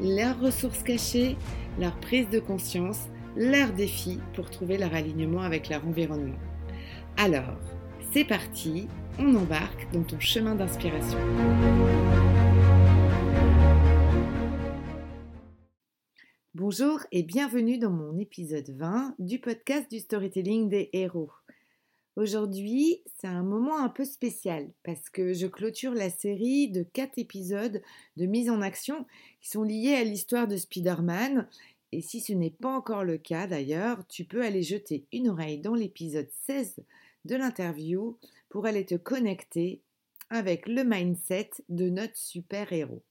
leurs ressources cachées, leur prise de conscience, leurs défis pour trouver leur alignement avec leur environnement. Alors, c'est parti, on embarque dans ton chemin d'inspiration. Bonjour et bienvenue dans mon épisode 20 du podcast du storytelling des héros. Aujourd'hui, c'est un moment un peu spécial parce que je clôture la série de quatre épisodes de mise en action qui sont liés à l'histoire de Spider-Man. Et si ce n'est pas encore le cas d'ailleurs, tu peux aller jeter une oreille dans l'épisode 16 de l'interview pour aller te connecter avec le mindset de notre super-héros.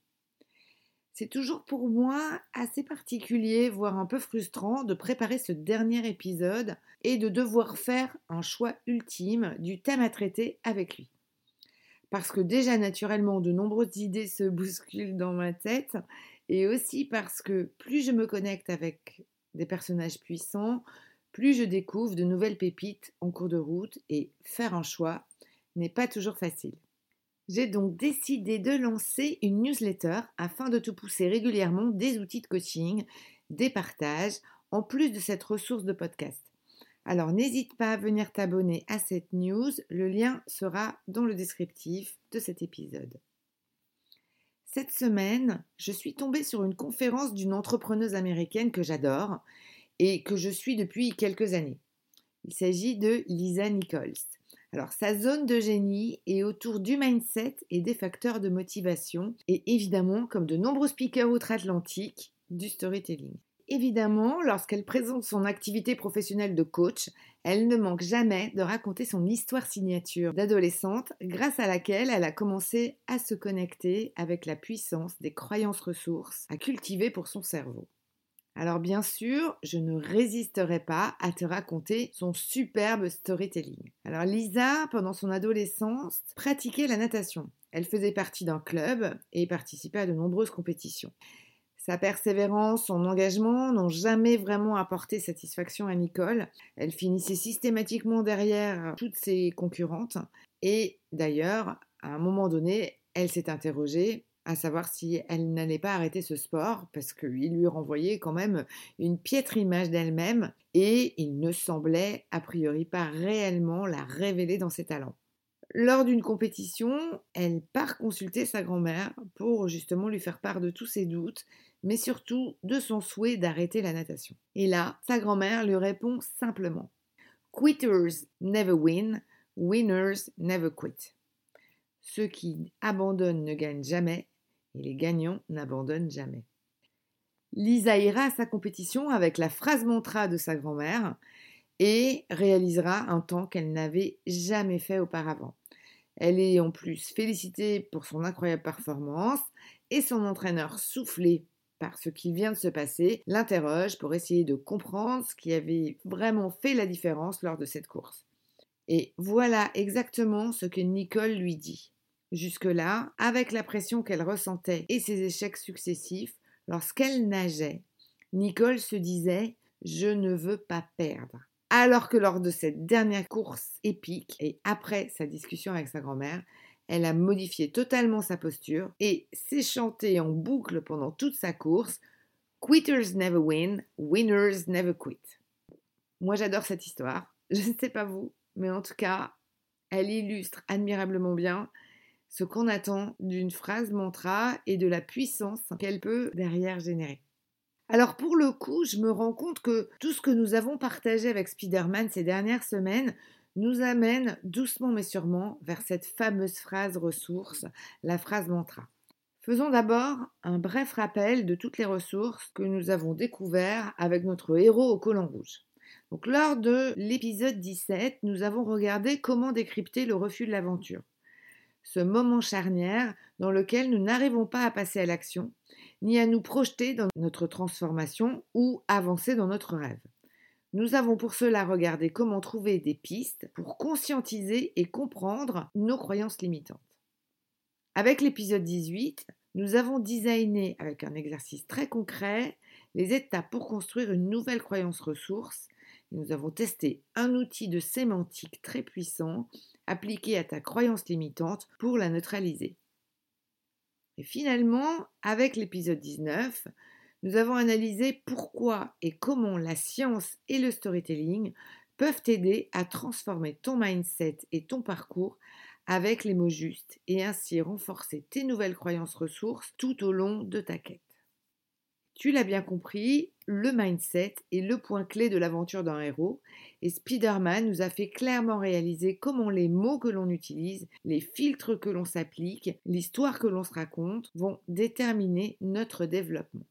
C'est toujours pour moi assez particulier, voire un peu frustrant, de préparer ce dernier épisode et de devoir faire un choix ultime du thème à traiter avec lui. Parce que déjà naturellement, de nombreuses idées se bousculent dans ma tête, et aussi parce que plus je me connecte avec des personnages puissants, plus je découvre de nouvelles pépites en cours de route, et faire un choix n'est pas toujours facile. J'ai donc décidé de lancer une newsletter afin de te pousser régulièrement des outils de coaching, des partages, en plus de cette ressource de podcast. Alors n'hésite pas à venir t'abonner à cette news, le lien sera dans le descriptif de cet épisode. Cette semaine, je suis tombée sur une conférence d'une entrepreneuse américaine que j'adore et que je suis depuis quelques années. Il s'agit de Lisa Nichols. Alors, sa zone de génie est autour du mindset et des facteurs de motivation, et évidemment, comme de nombreux speakers outre-Atlantique, du storytelling. Évidemment, lorsqu'elle présente son activité professionnelle de coach, elle ne manque jamais de raconter son histoire signature d'adolescente grâce à laquelle elle a commencé à se connecter avec la puissance des croyances ressources à cultiver pour son cerveau. Alors bien sûr, je ne résisterai pas à te raconter son superbe storytelling. Alors Lisa, pendant son adolescence, pratiquait la natation. Elle faisait partie d'un club et participait à de nombreuses compétitions. Sa persévérance, son engagement n'ont jamais vraiment apporté satisfaction à Nicole. Elle finissait systématiquement derrière toutes ses concurrentes. Et d'ailleurs, à un moment donné, elle s'est interrogée à savoir si elle n'allait pas arrêter ce sport, parce qu'il lui renvoyait quand même une piètre image d'elle-même, et il ne semblait a priori pas réellement la révéler dans ses talents. Lors d'une compétition, elle part consulter sa grand-mère pour justement lui faire part de tous ses doutes, mais surtout de son souhait d'arrêter la natation. Et là, sa grand-mère lui répond simplement Quitters never win, winners never quit. Ceux qui abandonnent ne gagnent jamais, et les gagnants n'abandonnent jamais. Lisa ira à sa compétition avec la phrase mantra de sa grand-mère et réalisera un temps qu'elle n'avait jamais fait auparavant. Elle est en plus félicitée pour son incroyable performance et son entraîneur soufflé par ce qui vient de se passer l'interroge pour essayer de comprendre ce qui avait vraiment fait la différence lors de cette course. Et voilà exactement ce que Nicole lui dit. Jusque-là, avec la pression qu'elle ressentait et ses échecs successifs, lorsqu'elle nageait, Nicole se disait Je ne veux pas perdre. Alors que lors de cette dernière course épique et après sa discussion avec sa grand-mère, elle a modifié totalement sa posture et s'est chantée en boucle pendant toute sa course Quitters never win, winners never quit. Moi j'adore cette histoire. Je ne sais pas vous, mais en tout cas, elle illustre admirablement bien ce qu'on attend d'une phrase mantra et de la puissance qu'elle peut derrière générer. Alors pour le coup, je me rends compte que tout ce que nous avons partagé avec Spider-Man ces dernières semaines nous amène doucement mais sûrement vers cette fameuse phrase ressource, la phrase mantra. Faisons d'abord un bref rappel de toutes les ressources que nous avons découvertes avec notre héros au collant rouge. Donc lors de l'épisode 17, nous avons regardé comment décrypter le refus de l'aventure. Ce moment charnière dans lequel nous n'arrivons pas à passer à l'action, ni à nous projeter dans notre transformation ou avancer dans notre rêve. Nous avons pour cela regardé comment trouver des pistes pour conscientiser et comprendre nos croyances limitantes. Avec l'épisode 18, nous avons designé avec un exercice très concret les étapes pour construire une nouvelle croyance ressource. nous avons testé un outil de sémantique très puissant appliqué à ta croyance limitante pour la neutraliser. Et finalement, avec l'épisode 19, nous avons analysé pourquoi et comment la science et le storytelling peuvent t'aider à transformer ton mindset et ton parcours avec les mots justes et ainsi renforcer tes nouvelles croyances ressources tout au long de ta quête. Tu l'as bien compris, le mindset est le point clé de l'aventure d'un héros et Spider-Man nous a fait clairement réaliser comment les mots que l'on utilise, les filtres que l'on s'applique, l'histoire que l'on se raconte vont déterminer notre développement.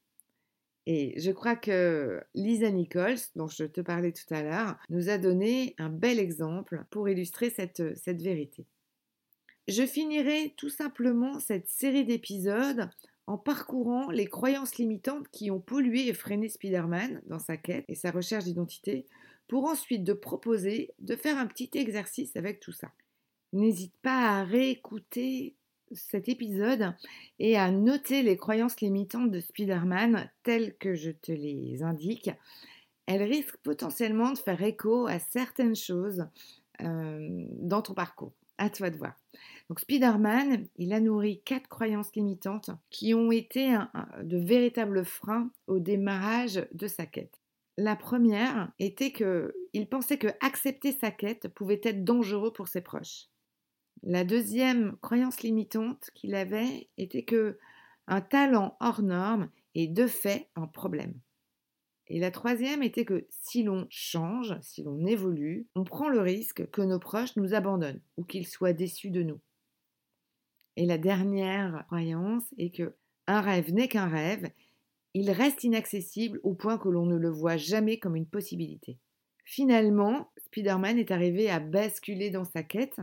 Et je crois que Lisa Nichols, dont je te parlais tout à l'heure, nous a donné un bel exemple pour illustrer cette, cette vérité. Je finirai tout simplement cette série d'épisodes en parcourant les croyances limitantes qui ont pollué et freiné Spider-Man dans sa quête et sa recherche d'identité, pour ensuite de proposer de faire un petit exercice avec tout ça. N'hésite pas à réécouter cet épisode et à noter les croyances limitantes de Spider-Man telles que je te les indique. Elles risquent potentiellement de faire écho à certaines choses euh, dans ton parcours. À toi de voir. Donc Spider-Man, il a nourri quatre croyances limitantes qui ont été de véritables freins au démarrage de sa quête. La première était qu'il pensait que accepter sa quête pouvait être dangereux pour ses proches. La deuxième croyance limitante qu'il avait était que un talent hors norme est de fait un problème. Et la troisième était que si l'on change, si l'on évolue, on prend le risque que nos proches nous abandonnent ou qu'ils soient déçus de nous. Et la dernière croyance est que un rêve n'est qu'un rêve, il reste inaccessible au point que l'on ne le voit jamais comme une possibilité. Finalement, Spider-Man est arrivé à basculer dans sa quête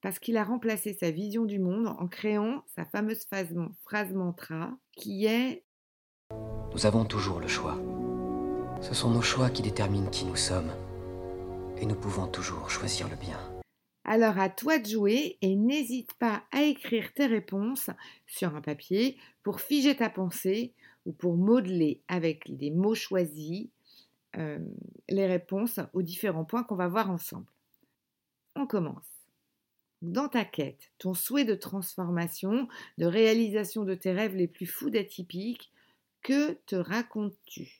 parce qu'il a remplacé sa vision du monde en créant sa fameuse phrase mantra qui est Nous avons toujours le choix. Ce sont nos choix qui déterminent qui nous sommes. Et nous pouvons toujours choisir le bien. Alors à toi de jouer et n'hésite pas à écrire tes réponses sur un papier pour figer ta pensée ou pour modeler avec des mots choisis euh, les réponses aux différents points qu'on va voir ensemble. On commence. Dans ta quête, ton souhait de transformation, de réalisation de tes rêves les plus fous d'atypiques, que te racontes-tu?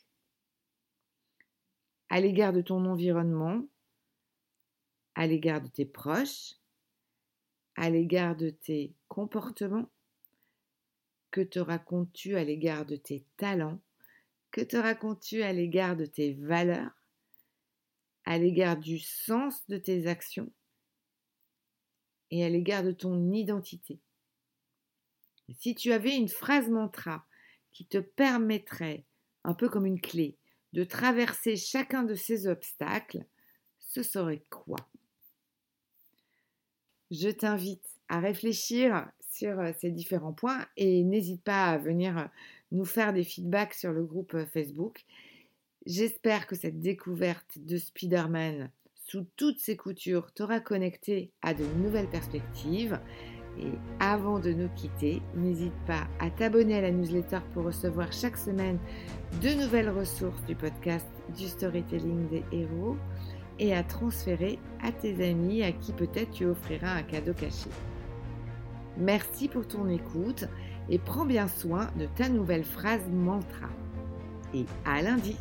À l'égard de ton environnement, à l'égard de tes proches, à l'égard de tes comportements Que te racontes-tu à l'égard de tes talents Que te racontes-tu à l'égard de tes valeurs À l'égard du sens de tes actions Et à l'égard de ton identité? Si tu avais une phrase mantra qui te permettrait, un peu comme une clé, de traverser chacun de ces obstacles, ce serait quoi? Je t'invite à réfléchir sur euh, ces différents points et n'hésite pas à venir euh, nous faire des feedbacks sur le groupe euh, Facebook. J'espère que cette découverte de Spider-Man sous toutes ses coutures t'aura connecté à de nouvelles perspectives. Et avant de nous quitter, n'hésite pas à t'abonner à la newsletter pour recevoir chaque semaine de nouvelles ressources du podcast du storytelling des héros et à transférer à tes amis à qui peut-être tu offriras un cadeau caché. Merci pour ton écoute et prends bien soin de ta nouvelle phrase mantra. Et à lundi